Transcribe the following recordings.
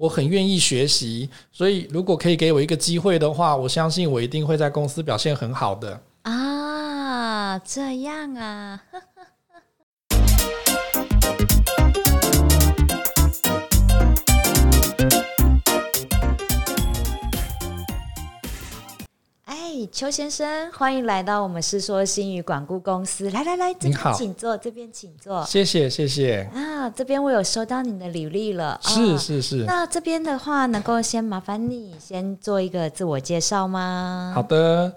我很愿意学习，所以如果可以给我一个机会的话，我相信我一定会在公司表现很好的。啊，这样啊。邱先生，欢迎来到我们世说新语管顾公司。来来来，这边请坐，这边请坐。谢谢谢谢。啊，这边我有收到你的履历了。是是是。那这边的话，能够先麻烦你先做一个自我介绍吗？好的，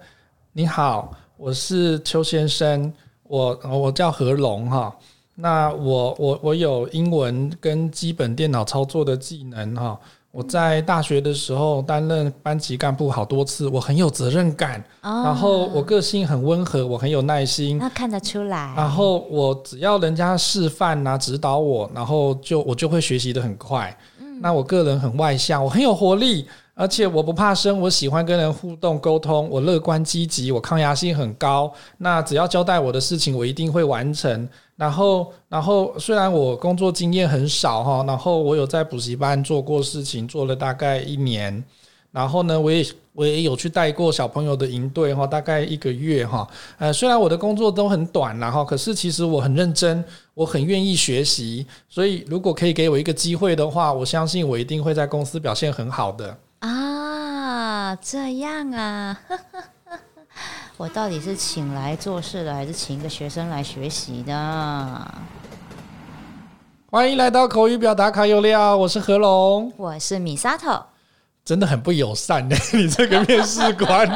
你好，我是邱先生，我我叫何龙哈。那我我我有英文跟基本电脑操作的技能哈。我在大学的时候担任班级干部好多次，我很有责任感，哦、然后我个性很温和，我很有耐心，那看得出来。然后我只要人家示范啊，指导我，然后就我就会学习的很快。嗯、那我个人很外向，我很有活力，而且我不怕生，我喜欢跟人互动沟通，我乐观积极，我抗压性很高。那只要交代我的事情，我一定会完成。然后，然后虽然我工作经验很少哈，然后我有在补习班做过事情，做了大概一年。然后呢，我也我也有去带过小朋友的营队哈，大概一个月哈。呃，虽然我的工作都很短然后，可是其实我很认真，我很愿意学习。所以，如果可以给我一个机会的话，我相信我一定会在公司表现很好的。啊，这样啊。我到底是请来做事的，还是请一个学生来学习的？欢迎来到口语表达卡有料，我是何龙，我是米沙头，真的很不友善的，你这个面试官。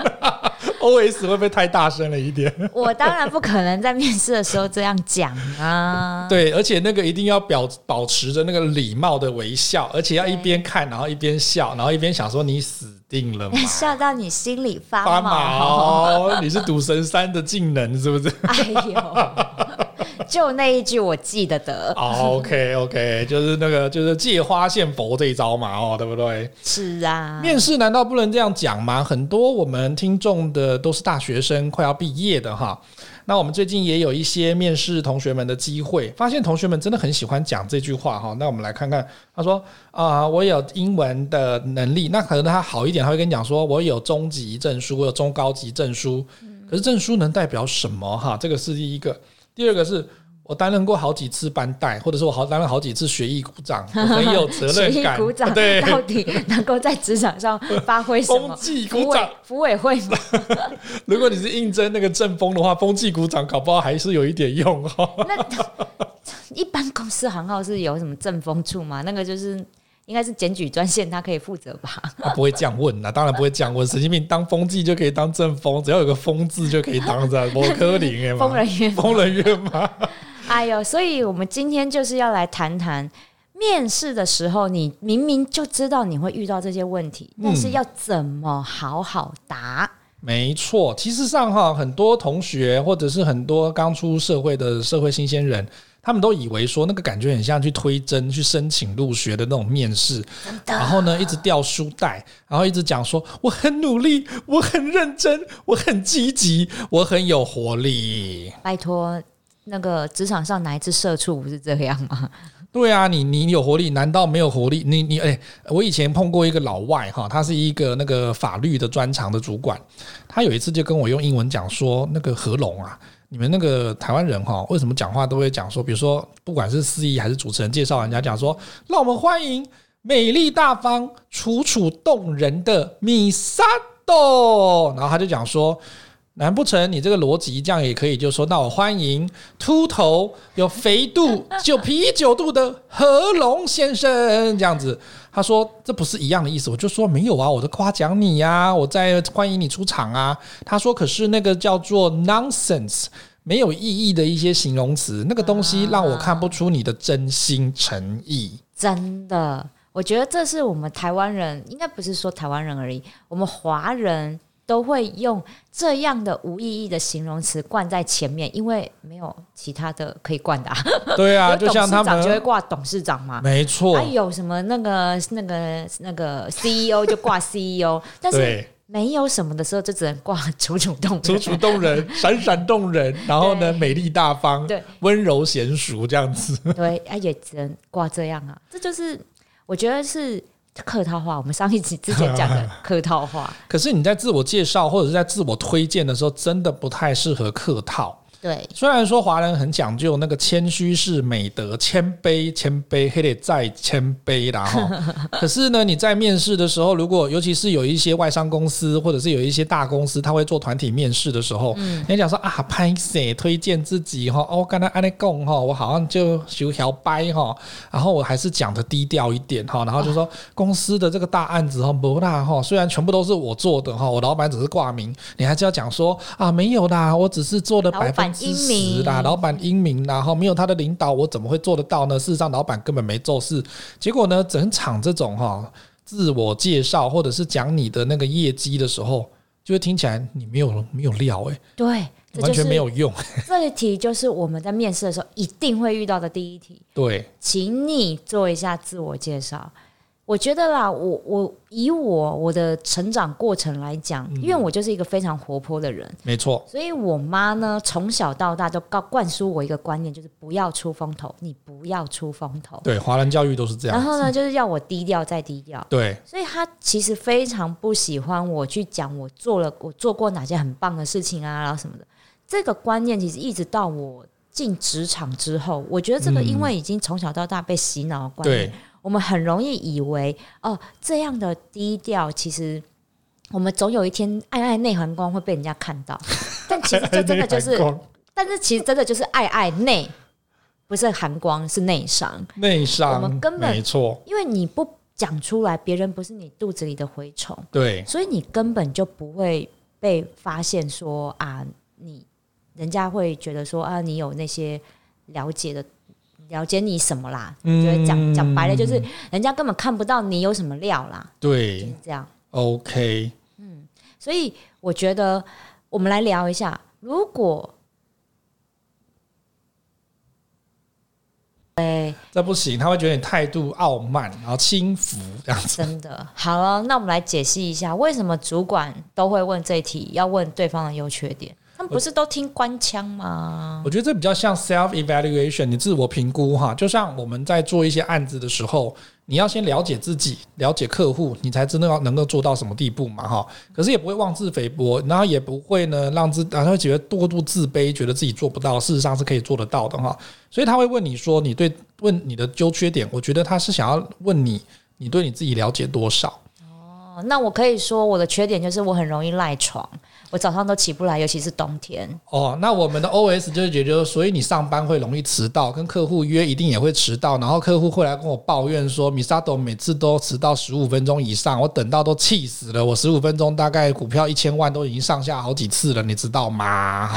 OS 会不会太大声了一点？我当然不可能在面试的时候这样讲啊。对，而且那个一定要表保持着那个礼貌的微笑，而且要一边看，然后一边笑，然后一边想说你死定了吗？笑到你心里发发毛。你是赌神三的技能是不是？哎呦！就那一句我记得的。Oh, OK OK，就是那个就是借花献佛这一招嘛，哦，对不对？是啊。面试难道不能这样讲吗？很多我们听众的都是大学生，快要毕业的哈。那我们最近也有一些面试同学们的机会，发现同学们真的很喜欢讲这句话哈。那我们来看看，他说啊、呃，我有英文的能力，那可能他好一点，他会跟你讲说，我有中级证书，我有中高级证书。可是证书能代表什么哈？这个是第一个。第二个是我担任过好几次班带，或者是我好担任好几次学艺股长，我很有责任感。学艺股长对，到底能够在职场上发挥什么？风纪股长，服委会吗？如果你是应征那个正风的话，风纪股长搞不好还是有一点用哦。那 一般公司行号是有什么正风处吗？那个就是。应该是检举专线，他可以负责吧？他 不会这样问呐，当然不会这样问。神经病当风纪就可以当正风，只要有个风字就可以当这样。摩柯林哎，疯人院，疯人院吗？哎呦，所以我们今天就是要来谈谈面试的时候，你明明就知道你会遇到这些问题，但是要怎么好好答？嗯、没错，其实上哈，很多同学或者是很多刚出社会的社会新鲜人。他们都以为说那个感觉很像去推甄、去申请入学的那种面试，然后呢一直掉书袋，然后一直讲说我很努力，我很认真，我很积极，我很有活力。拜托，那个职场上哪一只社畜不是这样吗？对啊，你你有活力，难道没有活力？你你哎，我以前碰过一个老外哈，他是一个那个法律的专长的主管，他有一次就跟我用英文讲说，那个何龙啊。你们那个台湾人哈，为什么讲话都会讲说，比如说不管是司仪还是主持人介绍人家讲说，让我们欢迎美丽大方、楚楚动人的米萨豆，然后他就讲说。难不成你这个逻辑这样也可以？就说那我欢迎秃头有肥肚就啤酒肚的何龙先生这样子。他说这不是一样的意思。我就说没有啊，我在夸奖你呀，我在欢迎你出场啊。他说可是那个叫做 nonsense 没有意义的一些形容词，那个东西让我看不出你的真心诚意。真的，我觉得这是我们台湾人，应该不是说台湾人而已，我们华人。都会用这样的无意义的形容词冠在前面，因为没有其他的可以冠的。对啊，就像他们就会挂董事长嘛，没错。还有什么那个那个那个 CEO 就挂 CEO，但是没有什么的时候就只能挂 楚楚动人，楚楚动人，闪闪动人。然后呢，美丽大方，对，温柔娴熟这样子。对，也只能挂这样啊。这就是我觉得是。客套话。我们上一集之前讲的 客套话，可是你在自我介绍或者是在自我推荐的时候，真的不太适合客套。对，虽然说华人很讲究那个谦虚是美德，谦卑谦卑还得再谦卑啦哈。可是呢，你在面试的时候，如果尤其是有一些外商公司或者是有一些大公司，他会做团体面试的时候，嗯，你讲说啊，拍谁推荐自己哈？哦，刚才安利讲哈，我好像就修条掰哈，然后我还是讲的低调一点哈，然后就说 公司的这个大案子哈不大哈，虽然全部都是我做的哈，我老板只是挂名，你还是要讲说啊没有啦，我只是做的百分。英明啦，老板英明，然后没有他的领导，我怎么会做得到呢？事实上，老板根本没做事。结果呢，整场这种哈自我介绍或者是讲你的那个业绩的时候，就会听起来你没有没有料哎、欸，对，完全没有用。这一题就是我们在面试的时候一定会遇到的第一题。对，请你做一下自我介绍。我觉得啦，我我以我我的成长过程来讲，嗯、因为我就是一个非常活泼的人，没错。所以我妈呢，从小到大都告灌输我一个观念，就是不要出风头，你不要出风头。对，华人教育都是这样。然后呢，就是要我低调再低调。对，所以她其实非常不喜欢我去讲我做了我做过哪些很棒的事情啊，然后什么的。这个观念其实一直到我进职场之后，我觉得这个因为已经从小到大被洗脑的观念。嗯我们很容易以为哦，这样的低调，其实我们总有一天爱爱内含光会被人家看到。但其实这真的就是，但是其实真的就是爱爱内，不是含光，是内伤。内伤，我们根本没错，因为你不讲出来，别人不是你肚子里的蛔虫，对，所以你根本就不会被发现说啊，你人家会觉得说啊，你有那些了解的。了解你什么啦？嗯，觉得讲讲白了就是，人家根本看不到你有什么料啦。对，就是这样。OK。嗯，所以我觉得我们来聊一下，如果，哎，这不行，他会觉得你态度傲慢，然后轻浮这样子。真的，好了，那我们来解析一下，为什么主管都会问这一题，要问对方的优缺点。不是都听官腔吗？我觉得这比较像 self evaluation，你自我评估哈。就像我们在做一些案子的时候，你要先了解自己，了解客户，你才真的要能够做到什么地步嘛哈。可是也不会妄自菲薄，然后也不会呢让自，然后会觉得过度自卑，觉得自己做不到，事实上是可以做得到的哈。所以他会问你说，你对问你的优缺点，我觉得他是想要问你，你对你自己了解多少？哦，那我可以说我的缺点就是我很容易赖床。我早上都起不来，尤其是冬天。哦，那我们的 OS 就是觉得，所以你上班会容易迟到，跟客户约一定也会迟到，然后客户会来跟我抱怨说米沙朵每次都迟到十五分钟以上，我等到都气死了。我十五分钟大概股票一千万都已经上下好几次了，你知道吗？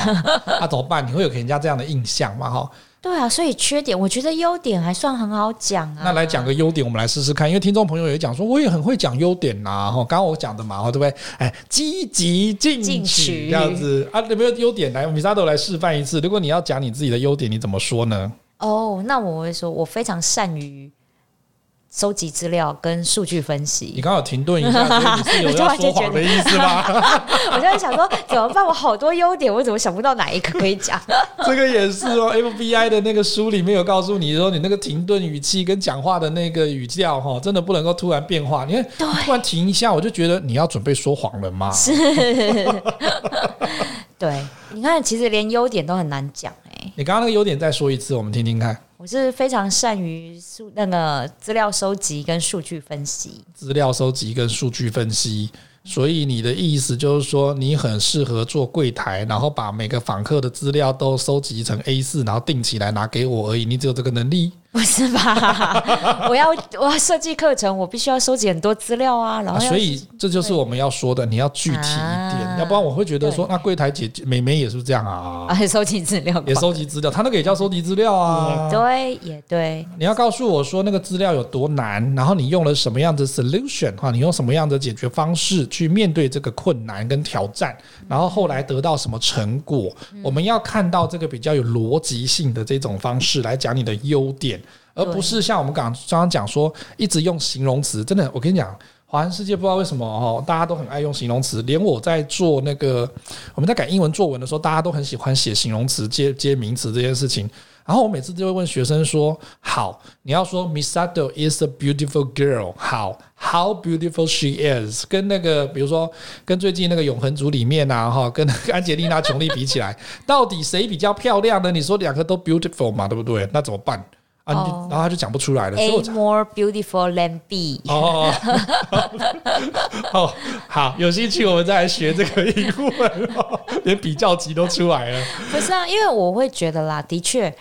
那、怎么办？你会有给人家这样的印象吗？哈。对啊，所以缺点我觉得优点还算很好讲啊。那来讲个优点，我们来试试看。因为听众朋友也讲说，我也很会讲优点呐。哈，刚刚我讲的嘛，对不对？哎，积极进取这样子 啊，有没有优点？来，Misato 来示范一次。如果你要讲你自己的优点，你怎么说呢？哦，那我会说，我非常善于。收集资料跟数据分析，你刚好停顿一下，所以你是有要 说谎的意思吗？我就在想说怎么办？我好多优点，我怎么想不到哪一个可以讲？这个也是哦，FBI 的那个书里面有告诉你说，你那个停顿语气跟讲话的那个语调哈，真的不能够突然变化。你看，突然停一下，我就觉得你要准备说谎了吗？是，对，你看，其实连优点都很难讲哎。你刚刚那个优点再说一次，我们听听看。我是非常善于数那个资料收集跟数据分析，资料收集跟数据分析，所以你的意思就是说，你很适合做柜台，然后把每个访客的资料都收集成 A 四然后订起来拿给我而已。你只有这个能力？不是吧？我要我要设计课程，我必须要收集很多资料啊。然后、啊，所以这就是我们要说的，你要具体一点，啊、要不然我会觉得说，那柜台姐姐美眉也是这样啊，啊，收集资料，也收集资料，他那个也叫收集资料啊。也对，也对。你要告诉我说那个资料有多难，然后你用了什么样的 solution 哈，你用什么样的解决方式去面对这个困难跟挑战，然后后来得到什么成果？嗯、我们要看到这个比较有逻辑性的这种方式来讲你的优点。而不是像我们刚刚刚讲说，一直用形容词，真的，我跟你讲，华人世界不知道为什么哦，大家都很爱用形容词，连我在做那个我们在改英文作文的时候，大家都很喜欢写形容词接接名词这件事情。然后我每次就会问学生说：“好，你要说 Misato is a beautiful girl，好，How beautiful she is，跟那个比如说跟最近那个永恒族里面啊哈，跟安洁莉娜琼丽比起来，到底谁比较漂亮呢？你说两个都 beautiful 嘛，对不对？那怎么办？”啊，然后他就讲不出来了。A more beautiful than B。哦，哦，好，有兴趣我们再来学这个英文，连比较级都出来了。不是啊，因为我会觉得啦，的确，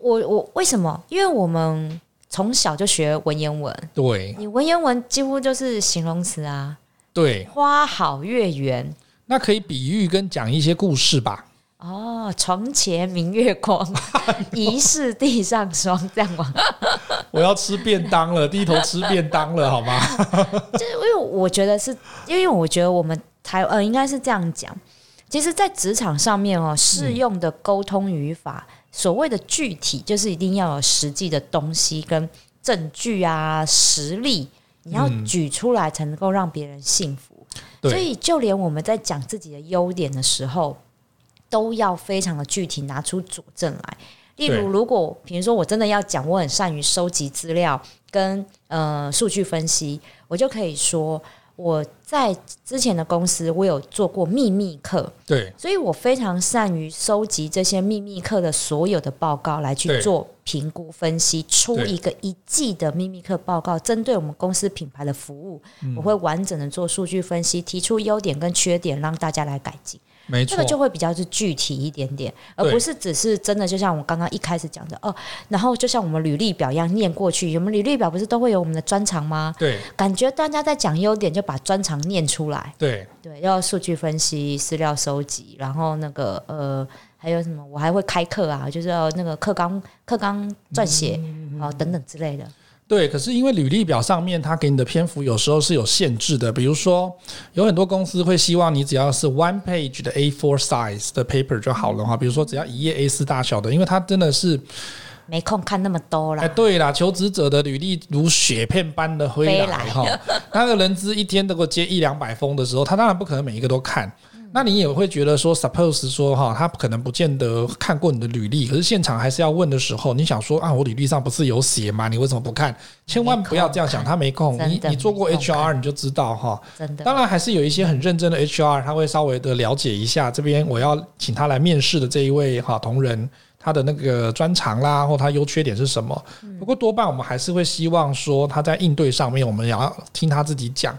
我我为什么？因为我们从小就学文言文，对，你文言文几乎就是形容词啊，对，花好月圆，那可以比喻跟讲一些故事吧。哦，床前明月光，疑是地上霜，这样吗？我要吃便当了，低头吃便当了，好吗？就是因为我觉得是，因为我觉得我们台呃应该是这样讲，其实，在职场上面哦，适用的沟通语法，嗯、所谓的具体，就是一定要有实际的东西跟证据啊、实例，你要举出来才能够让别人信服。嗯、所以，就连我们在讲自己的优点的时候。都要非常的具体，拿出佐证来。例如，如果比如说我真的要讲，我很善于收集资料跟呃数据分析，我就可以说我在之前的公司我有做过秘密课，对，所以我非常善于收集这些秘密课的所有的报告来去做评估分析，出一个一季的秘密课报告，针对我们公司品牌的服务，我会完整的做数据分析，提出优点跟缺点，让大家来改进。没错，这个就会比较是具体一点点，而不是只是真的，就像我刚刚一开始讲的哦。然后就像我们履历表一样念过去，我们履历表不是都会有我们的专长吗？对，感觉大家在讲优点，就把专长念出来。对对，要数据分析、资料收集，然后那个呃，还有什么？我还会开课啊，就是要那个课纲、课纲撰写啊等等之类的。对，可是因为履历表上面它给你的篇幅有时候是有限制的，比如说有很多公司会希望你只要是 one page 的 A4 size 的 paper 就好了哈，比如说只要一页 A4 大小的，因为它真的是没空看那么多了。哎，对啦，求职者的履历如雪片般的飞来哈，那个人资一天能够接一两百封的时候，他当然不可能每一个都看。那你也会觉得说，suppose 说哈，他可能不见得看过你的履历，可是现场还是要问的时候，你想说啊，我履历上不是有写吗？你为什么不看？千万不要这样想，他没空。你你做过 HR 你就知道哈。真的。当然还是有一些很认真的 HR，他会稍微的了解一下这边我要请他来面试的这一位哈同仁，他的那个专长啦，或他优缺点是什么。不过多半我们还是会希望说他在应对上面，我们也要听他自己讲。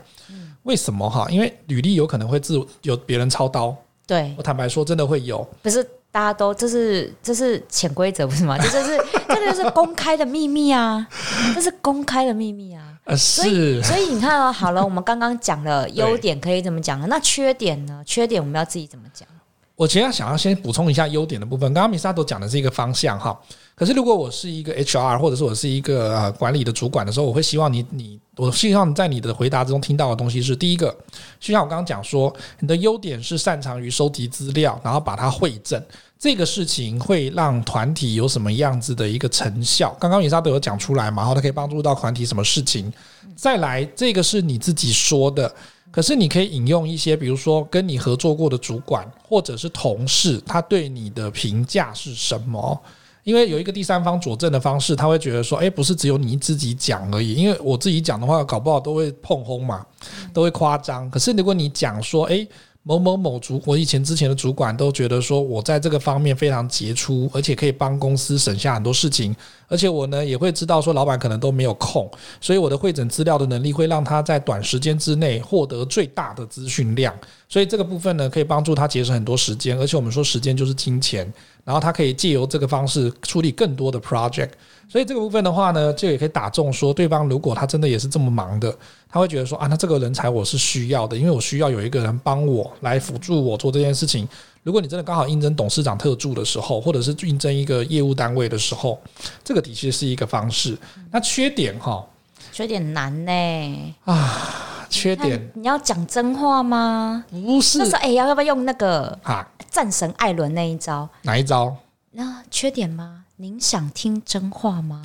为什么哈？因为履历有可能会自有别人操刀。对，我坦白说，真的会有。不是大家都这是这是潜规则不是吗？这就是这个就是公开的秘密啊！这是公开的秘密啊！呃，所以所以你看哦，好了，我们刚刚讲了 优点可以怎么讲呢？那缺点呢？缺点我们要自己怎么讲？我其实想要先补充一下优点的部分。刚刚米萨都讲的是一个方向哈。可是，如果我是一个 HR，或者是我是一个呃管理的主管的时候，我会希望你你，我希望在你的回答之中听到的东西是：第一个，就像我刚刚讲说，你的优点是擅长于收集资料，然后把它汇整，这个事情会让团体有什么样子的一个成效？刚刚米萨都有讲出来嘛，然后它可以帮助到团体什么事情？再来，这个是你自己说的，可是你可以引用一些，比如说跟你合作过的主管或者是同事，他对你的评价是什么？因为有一个第三方佐证的方式，他会觉得说，诶，不是只有你自己讲而已。因为我自己讲的话，搞不好都会碰轰嘛，都会夸张。可是如果你讲说，诶。某某某主，我以前之前的主管都觉得说我在这个方面非常杰出，而且可以帮公司省下很多事情。而且我呢也会知道说老板可能都没有空，所以我的会诊资料的能力会让他在短时间之内获得最大的资讯量。所以这个部分呢可以帮助他节省很多时间。而且我们说时间就是金钱，然后他可以借由这个方式处理更多的 project。所以这个部分的话呢，就也可以打中说对方如果他真的也是这么忙的。他会觉得说啊，那这个人才我是需要的，因为我需要有一个人帮我来辅助我做这件事情。如果你真的刚好应征董事长特助的时候，或者是应征一个业务单位的时候，这个的确是一个方式。那缺点哈，缺点难呢啊，缺点你，要讲真话吗？不是，那时候哎，要要不要用那个啊战神艾伦那一招？哪一招？那缺点吗？您想听真话吗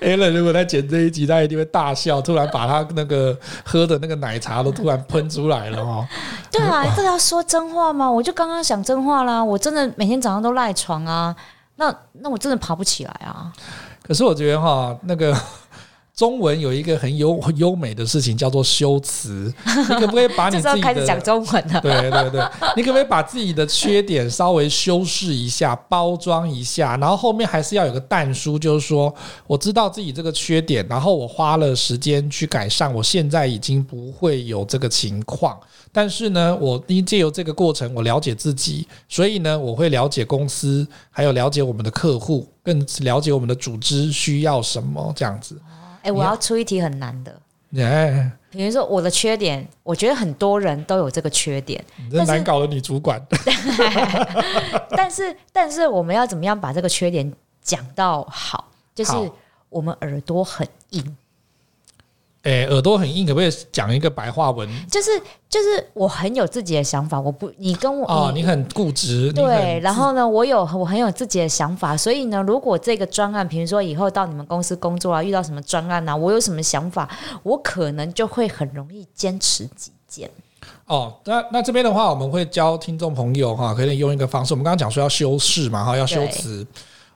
？Alan 如果在剪这一集，他一定会大笑，突然把他那个喝的那个奶茶都突然喷出来了哦。对啊，这要说真话吗？我就刚刚讲真话啦，我真的每天早上都赖床啊，那那我真的爬不起来啊。可是我觉得哈，那个。中文有一个很优 优美的事情叫做修辞，你可不可以把你 自己的开始讲中文了？对 对对，你可不可以把自己的缺点稍微修饰一下，包装一下，然后后面还是要有个淡书，就是说我知道自己这个缺点，然后我花了时间去改善，我现在已经不会有这个情况。但是呢，我因借由这个过程，我了解自己，所以呢，我会了解公司，还有了解我们的客户，更了解我们的组织需要什么这样子。哎、欸，我要出一题很难的。耶，比如说我的缺点，我觉得很多人都有这个缺点。你这难搞的女主管。但是，但是我们要怎么样把这个缺点讲到好？就是我们耳朵很硬。诶、欸，耳朵很硬，可不可以讲一个白话文？就是就是，我很有自己的想法，我不，你跟我哦，你，你很固执，对。然后呢，我有我很有自己的想法，所以呢，如果这个专案，比如说以后到你们公司工作啊，遇到什么专案啊，我有什么想法，我可能就会很容易坚持己见。哦，那那这边的话，我们会教听众朋友哈，可以用一个方式，我们刚刚讲说要修饰嘛，哈，要修辞。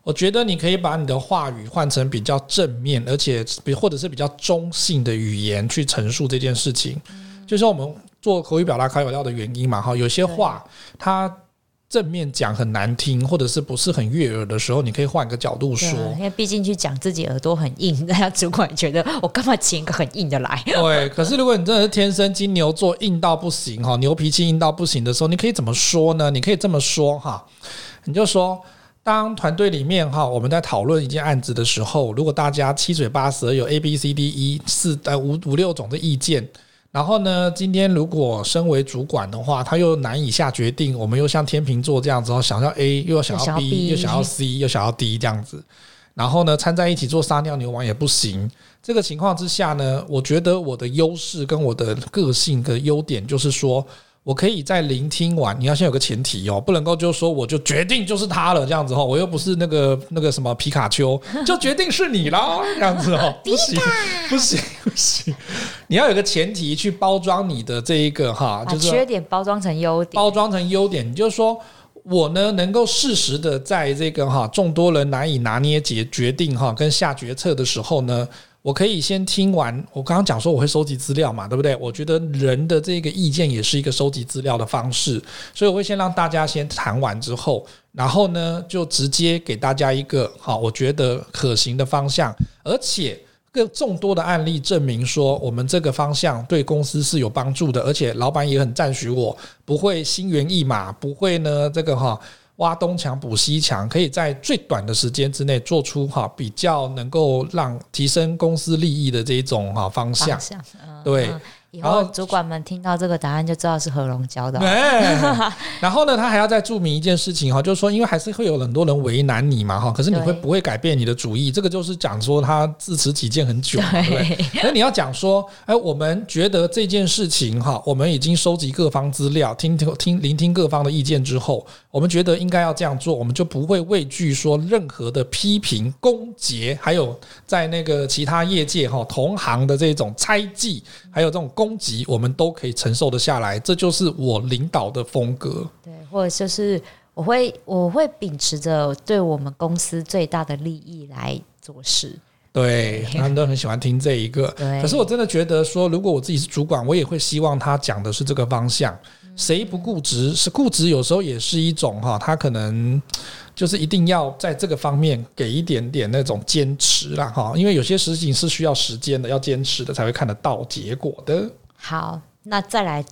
我觉得你可以把你的话语换成比较正面，而且比或者是比较中性的语言去陈述这件事情。嗯、就是我们做口语表达开有料的原因嘛，哈，有些话它正面讲很难听，或者是不是很悦耳的时候，你可以换个角度说。因为毕竟去讲自己耳朵很硬，大家主管觉得我干嘛请一个很硬的来？对，可是如果你真的是天生金牛座硬到不行哈，牛脾气硬到不行的时候，你可以怎么说呢？你可以这么说哈，你就说。当团队里面哈，我们在讨论一件案子的时候，如果大家七嘴八舌有 A B C D E 四呃五五六种的意见，然后呢，今天如果身为主管的话，他又难以下决定，我们又像天秤座这样子，想要 A 又要想要 B 又想要 C 又想要 D 这样子，然后呢，掺在一起做撒尿牛丸也不行。这个情况之下呢，我觉得我的优势跟我的个性的优点就是说。我可以在聆听完，你要先有个前提哦，不能够就说我就决定就是他了这样子哦，我又不是那个那个什么皮卡丘，就决定是你了这样子哦，不行不行不行，你要有个前提去包装你的这一个哈，就是缺点包装成优点，包装成优点，你就是说我呢能够适时的在这个哈众多人难以拿捏决决定哈跟下决策的时候呢。我可以先听完，我刚刚讲说我会收集资料嘛，对不对？我觉得人的这个意见也是一个收集资料的方式，所以我会先让大家先谈完之后，然后呢就直接给大家一个好，我觉得可行的方向，而且更众多的案例证明说我们这个方向对公司是有帮助的，而且老板也很赞许我，不会心猿意马，不会呢这个哈。挖东墙补西墙，可以在最短的时间之内做出哈比较能够让提升公司利益的这一种哈方向。对。以后主管们听到这个答案就知道是何龙教的。然后呢，他还要再注明一件事情哈，就是说，因为还是会有很多人为难你嘛哈，可是你会不会改变你的主意？这个就是讲说他自持己见很久，对不对？那你要讲说，哎，我们觉得这件事情哈，我们已经收集各方资料，听听听聆听各方的意见之后，我们觉得应该要这样做，我们就不会畏惧说任何的批评、攻击，还有在那个其他业界哈同行的这种猜忌，还有这种攻。攻击我们都可以承受得下来，这就是我领导的风格。对，或者就是我会我会秉持着对我们公司最大的利益来做事。对，他们都很喜欢听这一个。对，可是我真的觉得说，如果我自己是主管，我也会希望他讲的是这个方向。谁不固执？是固执，有时候也是一种哈，他可能就是一定要在这个方面给一点点那种坚持啦哈，因为有些事情是需要时间的，要坚持的才会看得到结果的。好，那再来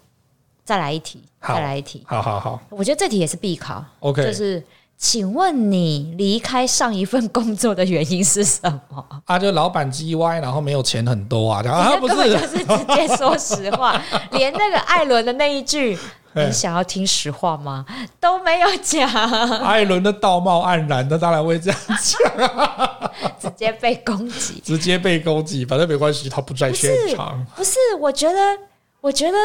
再来一题，再来一题，好好好，我觉得这题也是必考。OK，就是请问你离开上一份工作的原因是什么？啊，就老板叽歪，然后没有钱很多啊，啊，不是，根本就是直接说实话，连那个艾伦的那一句。你想要听实话吗？都没有讲。艾伦的道貌岸然，他当然会这样讲。直接被攻击，直接被攻击，反正没关系，他不在现场。不是，不是，我觉得，我觉得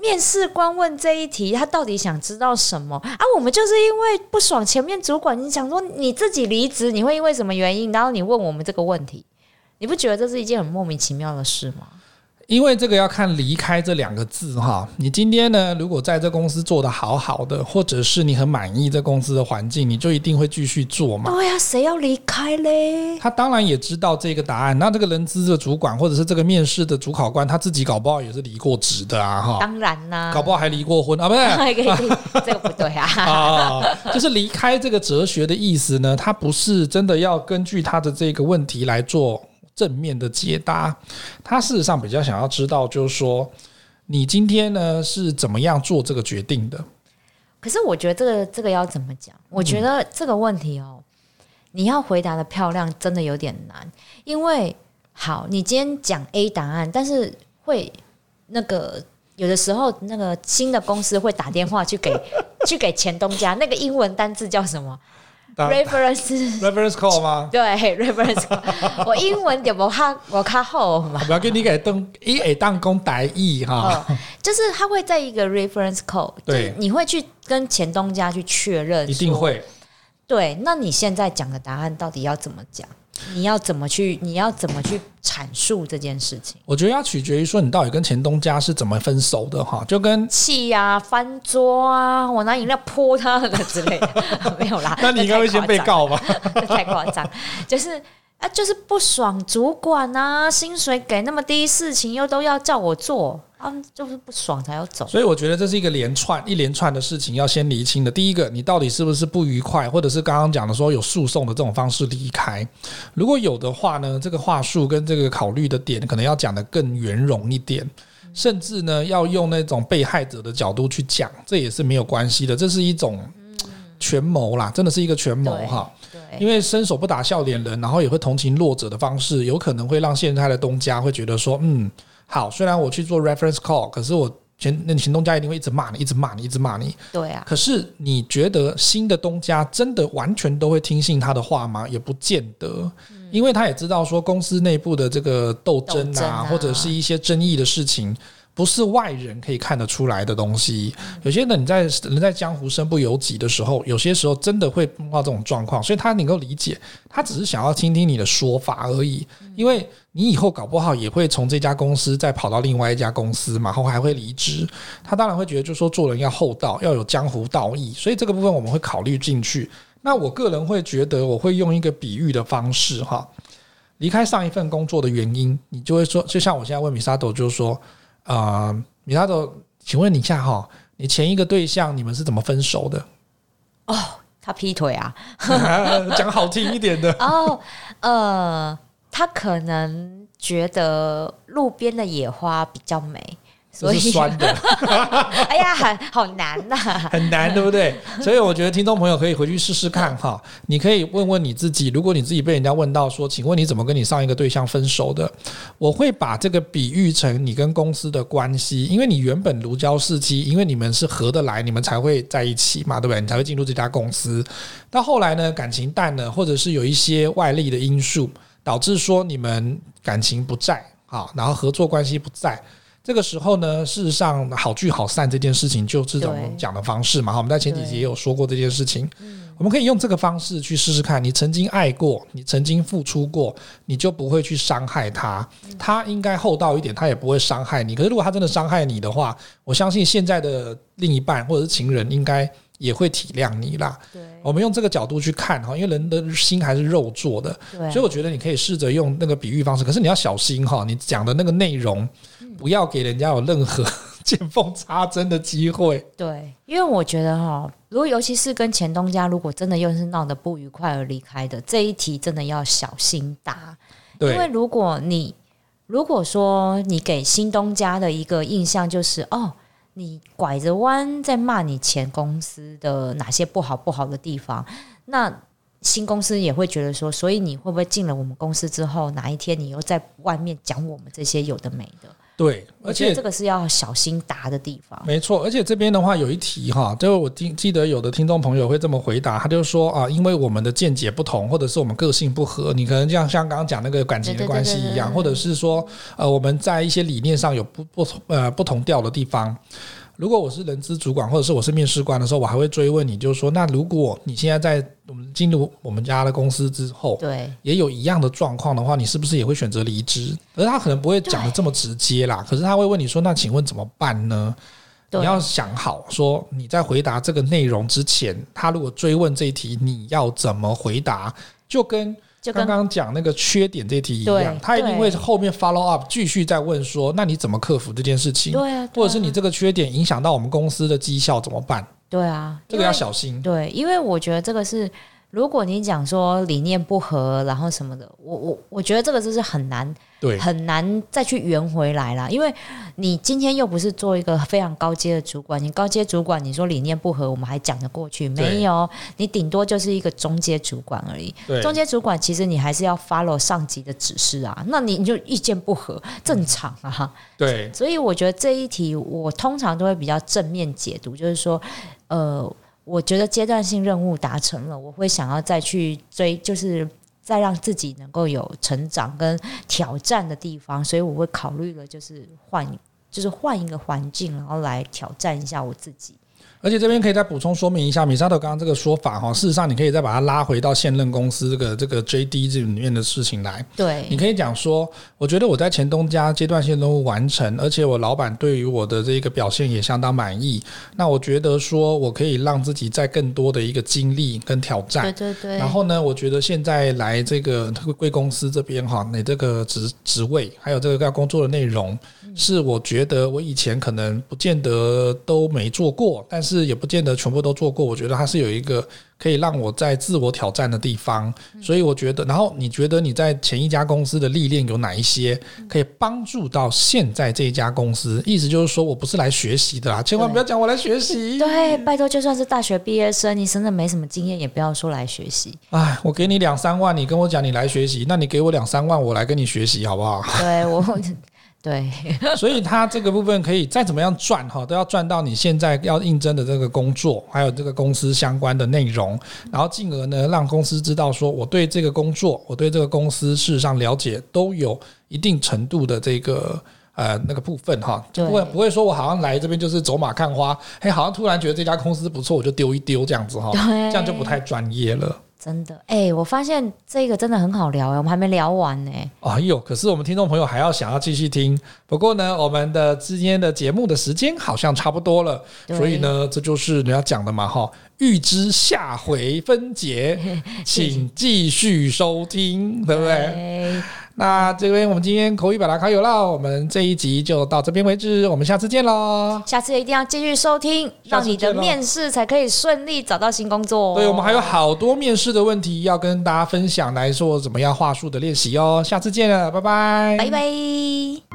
面试官问这一题，他到底想知道什么啊？我们就是因为不爽前面主管，你想说你自己离职，你会因为什么原因？然后你问我们这个问题。你不觉得这是一件很莫名其妙的事吗？因为这个要看“离开”这两个字哈，你今天呢，如果在这公司做得好好的，或者是你很满意这公司的环境，你就一定会继续做嘛。对呀，谁要离开嘞？他当然也知道这个答案。那这个人资的主管，或者是这个面试的主考官，他自己搞不好也是离过职的啊哈。当然啦，搞不好还离过婚啊，不是？这个不对啊。啊，就是离开这个哲学的意思呢，他不是真的要根据他的这个问题来做。正面的解答，他事实上比较想要知道，就是说你今天呢是怎么样做这个决定的？可是我觉得这个这个要怎么讲？我觉得这个问题哦，你要回答的漂亮，真的有点难。因为好，你今天讲 A 答案，但是会那个有的时候那个新的公司会打电话去给去给前东家，那个英文单字叫什么？reference reference call 吗？对，reference call。我英文就不哈，我卡好嘛。不要给你给当一诶当公台译哈，就是他会在一个 reference call，对，你会去跟前东家去确认，一定会。对，那你现在讲的答案到底要怎么讲？你要怎么去？你要怎么去阐述这件事情？我觉得要取决于说你到底跟前东家是怎么分手的哈，就跟气呀、啊、翻桌啊，我拿饮料泼他的之类的，没有啦。那你应该会先被告吧？太夸张，就是啊，就是不爽主管啊，薪水给那么低，事情又都要叫我做。啊，就是不爽才要走，所以我觉得这是一个连串一连串的事情要先厘清的。第一个，你到底是不是不愉快，或者是刚刚讲的说有诉讼的这种方式离开？如果有的话呢，这个话术跟这个考虑的点可能要讲得更圆融一点，甚至呢要用那种被害者的角度去讲，这也是没有关系的。这是一种权谋啦，真的是一个权谋哈。对，因为伸手不打笑脸人，然后也会同情弱者的方式，有可能会让现在的东家会觉得说，嗯。好，虽然我去做 reference call，可是我前那前东家一定会一直骂你，一直骂你，一直骂你。对啊。可是你觉得新的东家真的完全都会听信他的话吗？也不见得，因为他也知道说公司内部的这个斗争啊，或者是一些争议的事情。不是外人可以看得出来的东西。有些人你在人在江湖身不由己的时候，有些时候真的会碰到这种状况，所以他能够理解，他只是想要听听你的说法而已。因为你以后搞不好也会从这家公司再跑到另外一家公司嘛，然后还会离职。他当然会觉得，就是说做人要厚道，要有江湖道义。所以这个部分我们会考虑进去。那我个人会觉得，我会用一个比喻的方式哈，离开上一份工作的原因，你就会说，就像我现在问米沙斗，就是说。啊、呃，米拉豆，请问你一下哈，你前一个对象你们是怎么分手的？哦，他劈腿啊，讲好听一点的。哦，呃，他可能觉得路边的野花比较美。所以是酸的，哎呀，很好难呐，很难，对不对？所以我觉得听众朋友可以回去试试看哈。你可以问问你自己，如果你自己被人家问到说，请问你怎么跟你上一个对象分手的？我会把这个比喻成你跟公司的关系，因为你原本如胶似漆，因为你们是合得来，你们才会在一起嘛，对不对？你才会进入这家公司。到后来呢，感情淡了，或者是有一些外力的因素导致说你们感情不在啊，然后合作关系不在。这个时候呢，事实上好聚好散这件事情就是这种讲的方式嘛。我们在前几集也有说过这件事情。我们可以用这个方式去试试看。你曾经爱过，你曾经付出过，你就不会去伤害他。他应该厚道一点，他也不会伤害你。可是如果他真的伤害你的话，我相信现在的另一半或者是情人应该也会体谅你啦。对，我们用这个角度去看哈，因为人的心还是肉做的，所以我觉得你可以试着用那个比喻方式。可是你要小心哈，你讲的那个内容。不要给人家有任何见缝插针的机会。对，因为我觉得哈，如果尤其是跟前东家，如果真的又是闹得不愉快而离开的这一题，真的要小心答。对，因为如果你如果说你给新东家的一个印象就是哦，你拐着弯在骂你前公司的哪些不好不好的地方，那新公司也会觉得说，所以你会不会进了我们公司之后，哪一天你又在外面讲我们这些有的没的？对，而且这个是要小心答的地方。没错，而且这边的话有一题哈，就是我记记得有的听众朋友会这么回答，他就说啊，因为我们的见解不同，或者是我们个性不合，你可能像像刚刚讲那个感情的关系一样，或者是说呃我们在一些理念上有不不同呃不同调的地方。如果我是人资主管，或者是我是面试官的时候，我还会追问你，就是说，那如果你现在在我们进入我们家的公司之后，对，也有一样的状况的话，你是不是也会选择离职？而他可能不会讲的这么直接啦，可是他会问你说，那请问怎么办呢？你要想好，说你在回答这个内容之前，他如果追问这一题，你要怎么回答？就跟刚刚讲那个缺点这一题一样，他一定会后面 follow up，继续再问说，那你怎么克服这件事情？对啊，或者是你这个缺点影响到我们公司的绩效怎么办？对啊，这个要小心。对，因为我觉得这个是。如果你讲说理念不合，然后什么的，我我我觉得这个就是很难，对，很难再去圆回来了。因为你今天又不是做一个非常高阶的主管，你高阶主管，你说理念不合，我们还讲得过去。没有，你顶多就是一个中阶主管而已。对，中阶主管其实你还是要 follow 上级的指示啊。那你你就意见不合，正常啊。对，所以我觉得这一题我通常都会比较正面解读，就是说，呃。我觉得阶段性任务达成了，我会想要再去追，就是再让自己能够有成长跟挑战的地方，所以我会考虑了，就是换，就是换一个环境，然后来挑战一下我自己。而且这边可以再补充说明一下，米沙特刚刚这个说法哈，事实上你可以再把它拉回到现任公司这个这个 JD 这里面的事情来。对，你可以讲说，我觉得我在前东家阶段性任务完成，而且我老板对于我的这个表现也相当满意。那我觉得说我可以让自己在更多的一个经历跟挑战。对对对。然后呢，我觉得现在来这个贵公司这边哈，你这个职职位还有这个要工作的内容，是我觉得我以前可能不见得都没做过，但是。是也不见得全部都做过，我觉得它是有一个可以让我在自我挑战的地方，所以我觉得，然后你觉得你在前一家公司的历练有哪一些可以帮助到现在这一家公司？意思就是说我不是来学习的啦，千万不要讲我来学习。对，拜托，就算是大学毕业生，你真的没什么经验，也不要说来学习。哎，我给你两三万，你跟我讲你来学习，那你给我两三万，我来跟你学习好不好？对我。对，所以他这个部分可以再怎么样赚哈，都要赚到你现在要应征的这个工作，还有这个公司相关的内容，然后进而呢，让公司知道说我对这个工作，我对这个公司事实上了解都有一定程度的这个呃那个部分哈，就不会不会说我好像来这边就是走马看花，嘿，好像突然觉得这家公司不错，我就丢一丢这样子哈，这样就不太专业了。真的，哎、欸，我发现这个真的很好聊哎，我们还没聊完呢。哎呦，可是我们听众朋友还要想要继续听。不过呢，我们的今天的节目的时间好像差不多了，所以呢，这就是你要讲的嘛，哈，预知下回分解，请继续收听，对不对？对那这边我们今天口语表达卡有了，我们这一集就到这边为止，我们下次见喽！下次一定要继续收听，让你的面试才可以顺利找到新工作。对，我们还有好多面试的问题要跟大家分享，来做怎么样话术的练习哦。下次见了，拜拜，拜拜。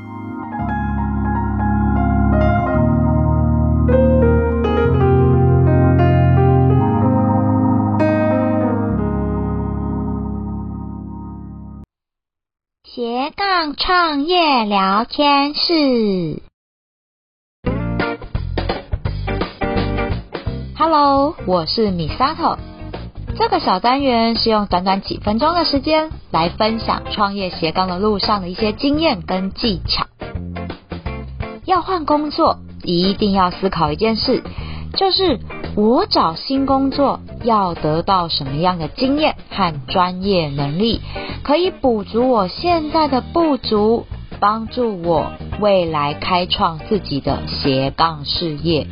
斜杠创业聊天室，Hello，我是 Misato。这个小单元是用短短几分钟的时间来分享创业斜杠的路上的一些经验跟技巧。要换工作，一定要思考一件事，就是我找新工作要得到什么样的经验和专业能力。可以补足我现在的不足，帮助我未来开创自己的斜杠事业。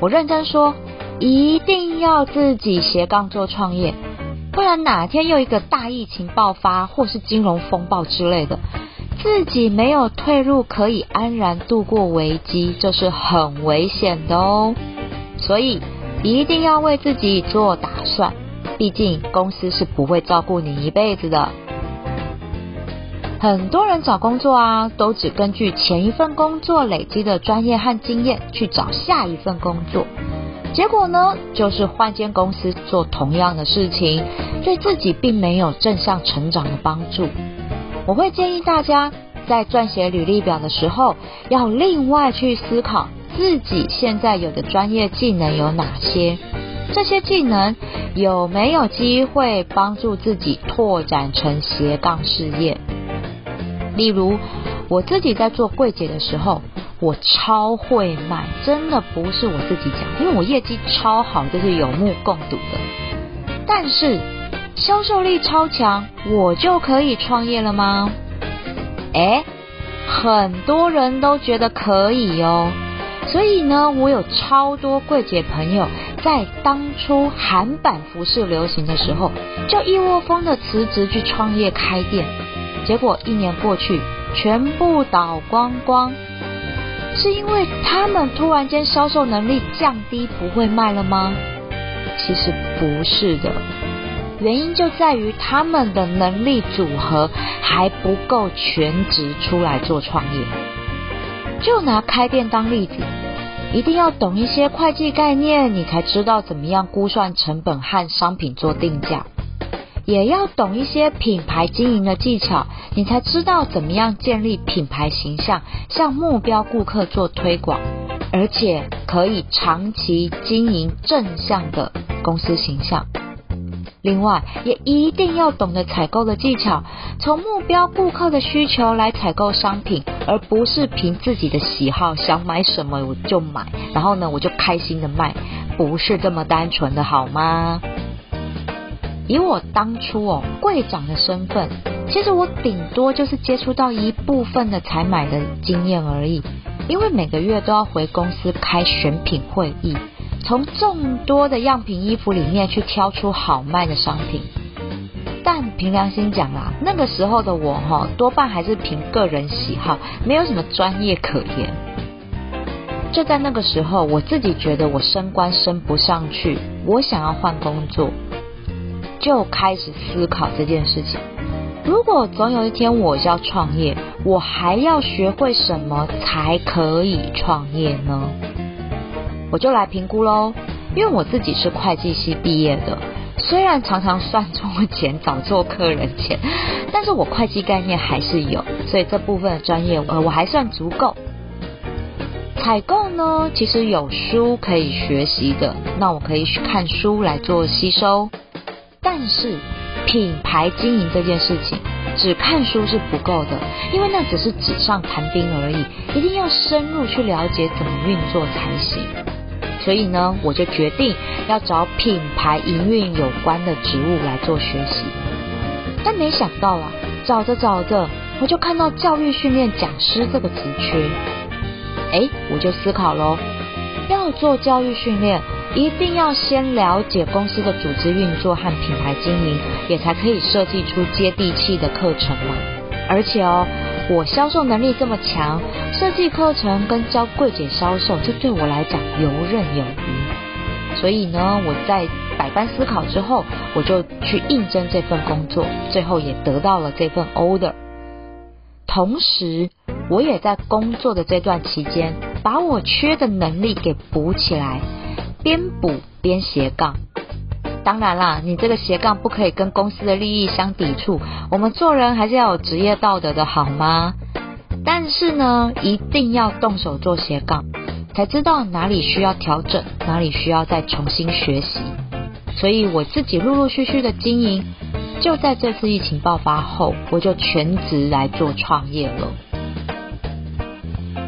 我认真说，一定要自己斜杠做创业，不然哪天又一个大疫情爆发，或是金融风暴之类的，自己没有退路可以安然度过危机，这是很危险的哦。所以一定要为自己做打算。毕竟公司是不会照顾你一辈子的。很多人找工作啊，都只根据前一份工作累积的专业和经验去找下一份工作，结果呢，就是换间公司做同样的事情，对自己并没有正向成长的帮助。我会建议大家在撰写履历表的时候，要另外去思考自己现在有的专业技能有哪些。这些技能有没有机会帮助自己拓展成斜杠事业？例如，我自己在做柜姐的时候，我超会卖，真的不是我自己讲，因为我业绩超好，这是有目共睹的。但是销售力超强，我就可以创业了吗？诶，很多人都觉得可以哦。所以呢，我有超多柜姐朋友在当初韩版服饰流行的时候，就一窝蜂的辞职去创业开店，结果一年过去，全部倒光光。是因为他们突然间销售能力降低，不会卖了吗？其实不是的，原因就在于他们的能力组合还不够全职出来做创业。就拿开店当例子，一定要懂一些会计概念，你才知道怎么样估算成本和商品做定价。也要懂一些品牌经营的技巧，你才知道怎么样建立品牌形象，向目标顾客做推广，而且可以长期经营正向的公司形象。另外，也一定要懂得采购的技巧，从目标顾客的需求来采购商品，而不是凭自己的喜好想买什么我就买，然后呢，我就开心的卖，不是这么单纯的好吗？以我当初哦柜长的身份，其实我顶多就是接触到一部分的采买的经验而已，因为每个月都要回公司开选品会议，从众多的样品衣服里面去挑出好卖的商品。但凭良心讲啦，那个时候的我哈，多半还是凭个人喜好，没有什么专业可言。就在那个时候，我自己觉得我升官升不上去，我想要换工作。就开始思考这件事情。如果总有一天我要创业，我还要学会什么才可以创业呢？我就来评估喽。因为我自己是会计系毕业的，虽然常常算错钱、找错客人钱，但是我会计概念还是有，所以这部分的专业呃我还算足够。采购呢，其实有书可以学习的，那我可以去看书来做吸收。但是品牌经营这件事情，只看书是不够的，因为那只是纸上谈兵而已，一定要深入去了解怎么运作才行。所以呢，我就决定要找品牌营运有关的职务来做学习。但没想到啊，找着找着，我就看到教育训练讲师这个职缺，哎，我就思考喽，要做教育训练。一定要先了解公司的组织运作和品牌经营，也才可以设计出接地气的课程嘛。而且哦，我销售能力这么强，设计课程跟教柜姐销售，这对我来讲游刃有余。所以呢，我在百般思考之后，我就去应征这份工作，最后也得到了这份 order。同时，我也在工作的这段期间，把我缺的能力给补起来。边补边斜杠，当然啦，你这个斜杠不可以跟公司的利益相抵触。我们做人还是要有职业道德的好吗？但是呢，一定要动手做斜杠，才知道哪里需要调整，哪里需要再重新学习。所以我自己陆陆续续的经营，就在这次疫情爆发后，我就全职来做创业了。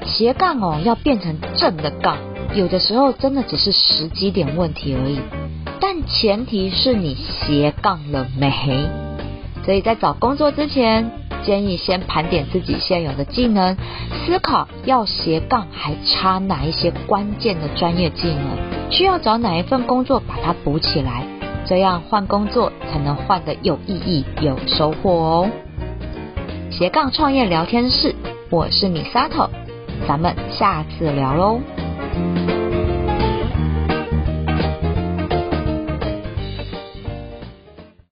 斜杠哦，要变成正的杠。有的时候真的只是时机点问题而已，但前提是你斜杠了没？所以在找工作之前，建议先盘点自己现有的技能，思考要斜杠还差哪一些关键的专业技能，需要找哪一份工作把它补起来，这样换工作才能换得有意义、有收获哦。斜杠创业聊天室，我是米萨头，咱们下次聊喽。